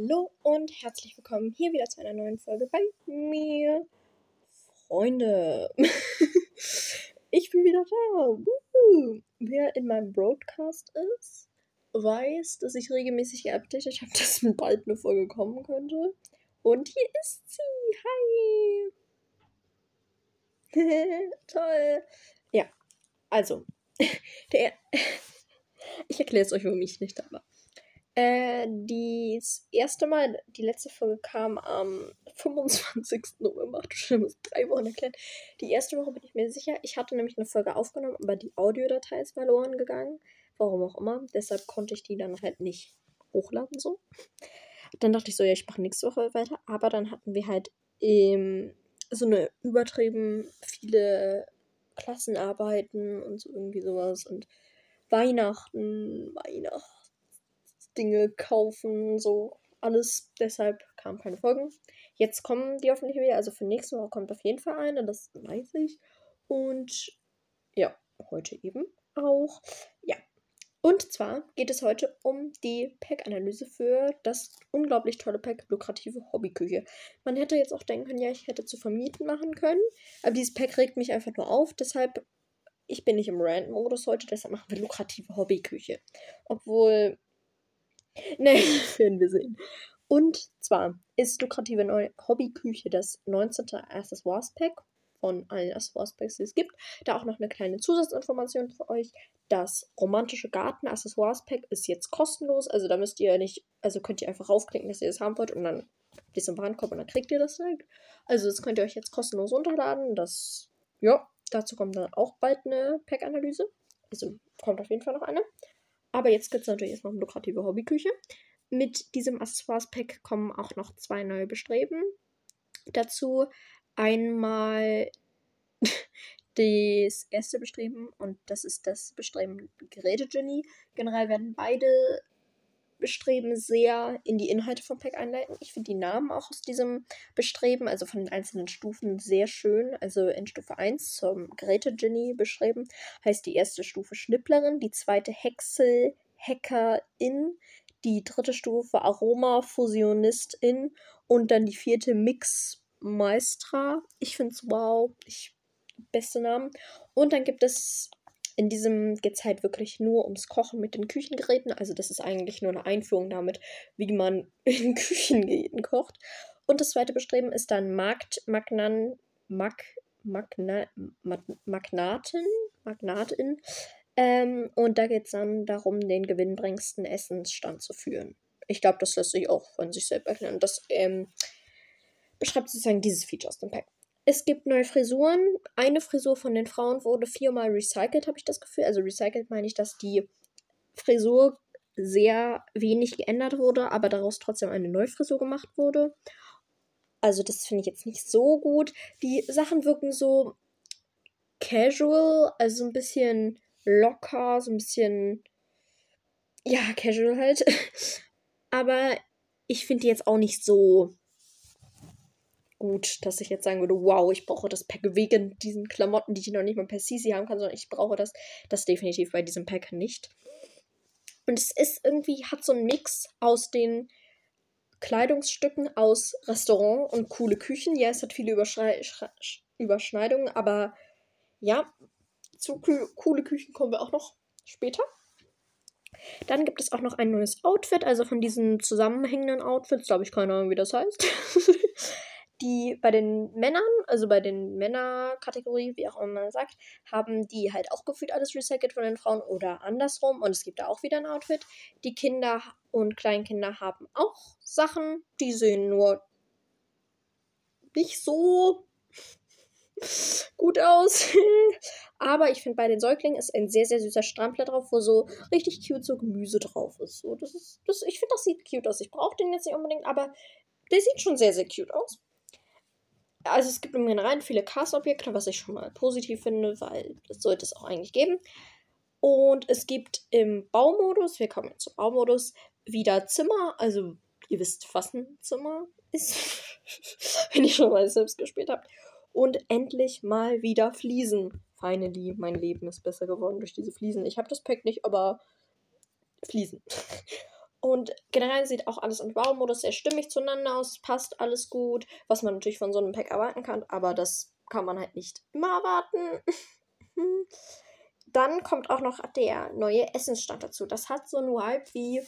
Hallo und herzlich willkommen hier wieder zu einer neuen Folge bei mir. Freunde, ich bin wieder da. Wer in meinem Broadcast ist, weiß, dass ich regelmäßig geupdatet habe, dass bald eine Folge kommen könnte. Und hier ist sie. Hi. Toll. Ja, also, der. ich erkläre es euch, warum ich nicht da war. Äh, das erste Mal, die letzte Folge kam am 25. November. Du musst drei Wochen erklären. Die erste Woche bin ich mir sicher. Ich hatte nämlich eine Folge aufgenommen, aber die Audiodatei ist verloren gegangen. Warum auch immer. Deshalb konnte ich die dann halt nicht hochladen so. Dann dachte ich so, ja, ich mache nächste Woche weiter. Aber dann hatten wir halt ähm, so eine übertrieben viele Klassenarbeiten und so irgendwie sowas. Und Weihnachten, Weihnachten. Dinge kaufen, so alles. Deshalb kamen keine Folgen. Jetzt kommen die hoffentlich wieder. Also für nächste Woche kommt auf jeden Fall eine, das weiß ich. Und ja, heute eben auch. Ja. Und zwar geht es heute um die Pack-Analyse für das unglaublich tolle Pack lukrative Hobbyküche. Man hätte jetzt auch denken können, ja, ich hätte zu vermieten machen können. Aber dieses Pack regt mich einfach nur auf. Deshalb, ich bin nicht im Rant-Modus heute, deshalb machen wir lukrative Hobbyküche. Obwohl Ne, werden wir sehen. Und zwar ist lukrative neue Hobbyküche das 19. Accessoires Pack von allen Accessoires Packs, die es gibt. Da auch noch eine kleine Zusatzinformation für euch. Das romantische Garten Accessoires Pack ist jetzt kostenlos. Also da müsst ihr nicht, also könnt ihr einfach raufklicken, dass ihr das haben wollt und dann bis zum Warenkorb und dann kriegt ihr das direkt. Also das könnt ihr euch jetzt kostenlos runterladen. Das, ja, dazu kommt dann auch bald eine Pack-Analyse. Also kommt auf jeden Fall noch eine. Aber jetzt gibt es natürlich erstmal eine lukrative Hobbyküche. Mit diesem Accessoires-Pack kommen auch noch zwei neue Bestreben dazu. Einmal das erste Bestreben und das ist das Bestreben Gerätegenie. Generell werden beide Bestreben sehr in die Inhalte vom Pack einleiten. Ich finde die Namen auch aus diesem Bestreben, also von den einzelnen Stufen, sehr schön. Also in Stufe 1 zum Geräte-Genie beschrieben, heißt die erste Stufe Schnipplerin, die zweite Hexel, Hackerin, die dritte Stufe Aroma, Fusionistin und dann die vierte Mix Maestra. Ich finde es wow. Ich, beste Namen. Und dann gibt es in diesem geht es halt wirklich nur ums Kochen mit den Küchengeräten. Also das ist eigentlich nur eine Einführung damit, wie man in Küchengeräten kocht. Und das zweite Bestreben ist dann Markt, Magnan, Mag, Magna, Mag, Magnatin, Magnatin. Ähm, und da geht es dann darum, den gewinnbringendsten Essensstand zu führen. Ich glaube, das lässt sich auch von sich selbst erklären. Das ähm, beschreibt sozusagen dieses Feature aus dem Pack. Es gibt neue Frisuren. Eine Frisur von den Frauen wurde viermal recycelt, habe ich das Gefühl. Also recycelt meine ich, dass die Frisur sehr wenig geändert wurde, aber daraus trotzdem eine neue Frisur gemacht wurde. Also das finde ich jetzt nicht so gut. Die Sachen wirken so casual, also ein bisschen locker, so ein bisschen ja, casual halt. aber ich finde die jetzt auch nicht so gut, dass ich jetzt sagen würde, wow, ich brauche das Pack wegen diesen Klamotten, die ich noch nicht mal per CC haben kann, sondern ich brauche das. Das definitiv bei diesem Pack nicht. Und es ist irgendwie, hat so einen Mix aus den Kleidungsstücken aus Restaurant und coole Küchen. Ja, es hat viele Überschrei Überschneidungen, aber ja, zu coole Küchen kommen wir auch noch später. Dann gibt es auch noch ein neues Outfit, also von diesen zusammenhängenden Outfits, glaube ich, keine Ahnung, wie das heißt. die bei den Männern, also bei den Männerkategorie, wie auch immer man sagt, haben die halt auch gefühlt alles recycelt von den Frauen oder andersrum und es gibt da auch wieder ein Outfit. Die Kinder und Kleinkinder haben auch Sachen, die sehen nur nicht so gut aus. Aber ich finde, bei den Säuglingen ist ein sehr, sehr süßer Strampler drauf, wo so richtig cute so Gemüse drauf ist. So, das ist das, ich finde, das sieht cute aus. Ich brauche den jetzt nicht unbedingt, aber der sieht schon sehr, sehr cute aus also es gibt im Generellen viele Cast-Objekte, was ich schon mal positiv finde, weil das sollte es auch eigentlich geben. Und es gibt im Baumodus, wir kommen jetzt zum Baumodus, wieder Zimmer. Also ihr wisst, was ein Zimmer ist, wenn ihr schon mal selbst gespielt habt. Und endlich mal wieder Fliesen. Finally, mein Leben ist besser geworden durch diese Fliesen. Ich habe das Pack nicht, aber Fliesen. Und generell sieht auch alles im Baumodus sehr stimmig zueinander aus. Passt alles gut, was man natürlich von so einem Pack erwarten kann, aber das kann man halt nicht immer erwarten. Dann kommt auch noch der neue Essensstand dazu. Das hat so einen Vibe wie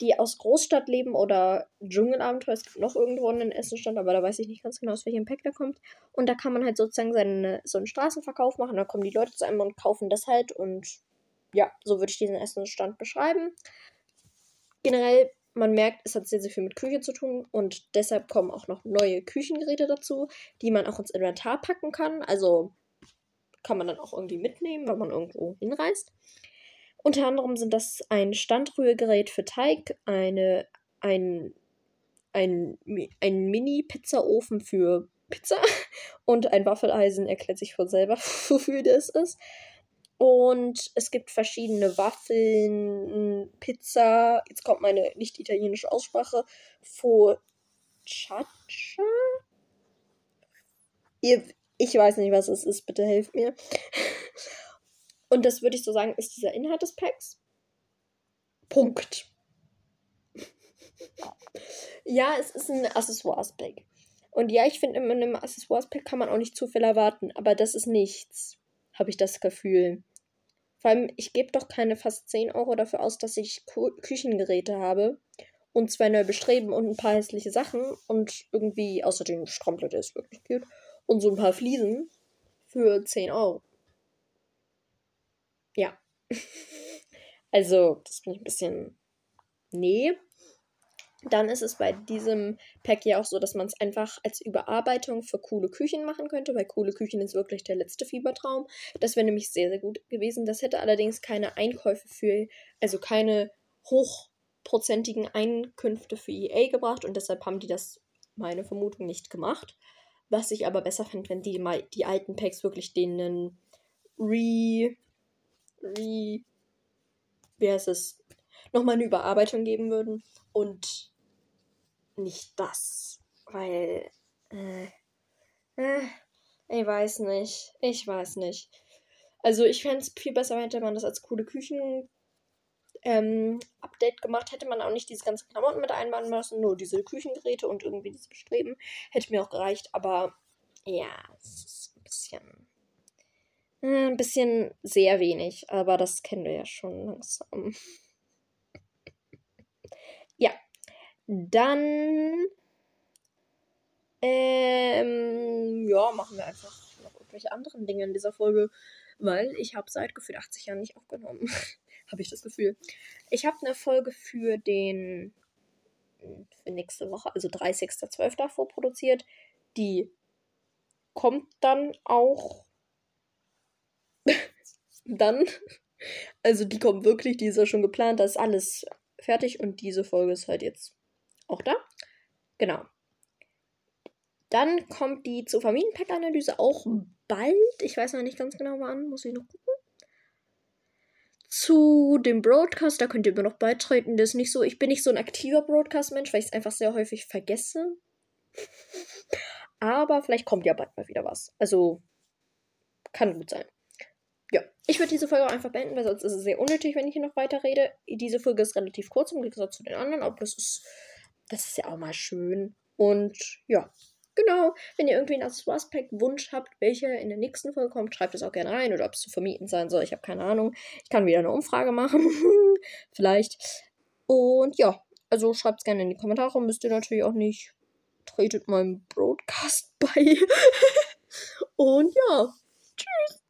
die aus Großstadt leben oder Dschungelabenteuer. Es gibt noch irgendwo einen Essensstand, aber da weiß ich nicht ganz genau, aus welchem Pack der kommt. Und da kann man halt sozusagen seine, so einen Straßenverkauf machen. Da kommen die Leute zu einem und kaufen das halt. Und ja, so würde ich diesen Essensstand beschreiben. Generell, man merkt, es hat sehr, sehr viel mit Küche zu tun. Und deshalb kommen auch noch neue Küchengeräte dazu, die man auch ins Inventar packen kann. Also kann man dann auch irgendwie mitnehmen, wenn man irgendwo hinreist. Unter anderem sind das ein Standrührgerät für Teig, eine, ein, ein, ein Mini-Pizzaofen für Pizza und ein Waffeleisen, erklärt sich von selber, wofür das ist. Und es gibt verschiedene Waffeln, Pizza, jetzt kommt meine nicht italienische Aussprache, Focaccia? Ich weiß nicht, was es ist, bitte helft mir. Und das würde ich so sagen, ist dieser Inhalt des Packs. Punkt. ja, es ist ein Accessoires-Pack. Und ja, ich finde, in einem Accessoires-Pack kann man auch nicht zu viel erwarten. Aber das ist nichts, habe ich das Gefühl. Vor allem, ich gebe doch keine fast 10 Euro dafür aus, dass ich Kü Küchengeräte habe. Und zwei neue Bestreben und ein paar hässliche Sachen. Und irgendwie, außerdem, Stromplatte ist wirklich cute. Und so ein paar Fliesen für 10 Euro ja. also, das finde ich ein bisschen. Nee. Dann ist es bei diesem Pack ja auch so, dass man es einfach als Überarbeitung für coole Küchen machen könnte, weil coole Küchen ist wirklich der letzte Fiebertraum. Das wäre nämlich sehr, sehr gut gewesen. Das hätte allerdings keine Einkäufe für, also keine hochprozentigen Einkünfte für EA gebracht und deshalb haben die das, meine Vermutung, nicht gemacht. Was ich aber besser finde, wenn die mal die alten Packs wirklich denen re wie, wie heißt es, nochmal eine Überarbeitung geben würden und nicht das, weil, äh, äh, ich weiß nicht, ich weiß nicht. Also ich fände es viel besser, hätte man das als coole Küchen ähm, Update gemacht, hätte man auch nicht diese ganzen Klamotten mit einbauen müssen, nur diese Küchengeräte und irgendwie dieses Bestreben. Hätte mir auch gereicht, aber ja, es ist ein bisschen äh, ein bisschen sehr wenig, aber das kennen wir ja schon langsam. ja. Dann. Ähm, ja, machen wir einfach noch irgendwelche anderen Dinge in dieser Folge, weil ich habe seit gefühlt 80 Jahren nicht aufgenommen. habe ich das Gefühl. Ich habe eine Folge für den für nächste Woche, also 30.12. vorproduziert. Die kommt dann auch dann. Also die kommen wirklich, die ist ja schon geplant, da ist alles fertig und diese Folge ist halt jetzt auch da. Genau. Dann kommt die zur Familienpack-Analyse auch bald. Ich weiß noch nicht ganz genau wann, muss ich noch gucken. Zu dem Broadcast, da könnt ihr mir noch beitreten. Das ist nicht so, ich bin nicht so ein aktiver Broadcast-Mensch, weil ich es einfach sehr häufig vergesse. Aber vielleicht kommt ja bald mal wieder was. Also kann gut sein ja, ich würde diese Folge auch einfach beenden, weil sonst ist es sehr unnötig, wenn ich hier noch weiter rede. Diese Folge ist relativ kurz im Gegensatz zu den anderen, aber das ist, das ist ja auch mal schön. Und ja, genau. Wenn ihr irgendwie einen Accessoires-Pack-Wunsch habt, welcher in der nächsten Folge kommt, schreibt es auch gerne rein oder ob es zu vermieten sein soll. Ich habe keine Ahnung. Ich kann wieder eine Umfrage machen. Vielleicht. Und ja, also schreibt es gerne in die Kommentare. Müsst ihr natürlich auch nicht. Tretet meinem Broadcast bei. Und ja.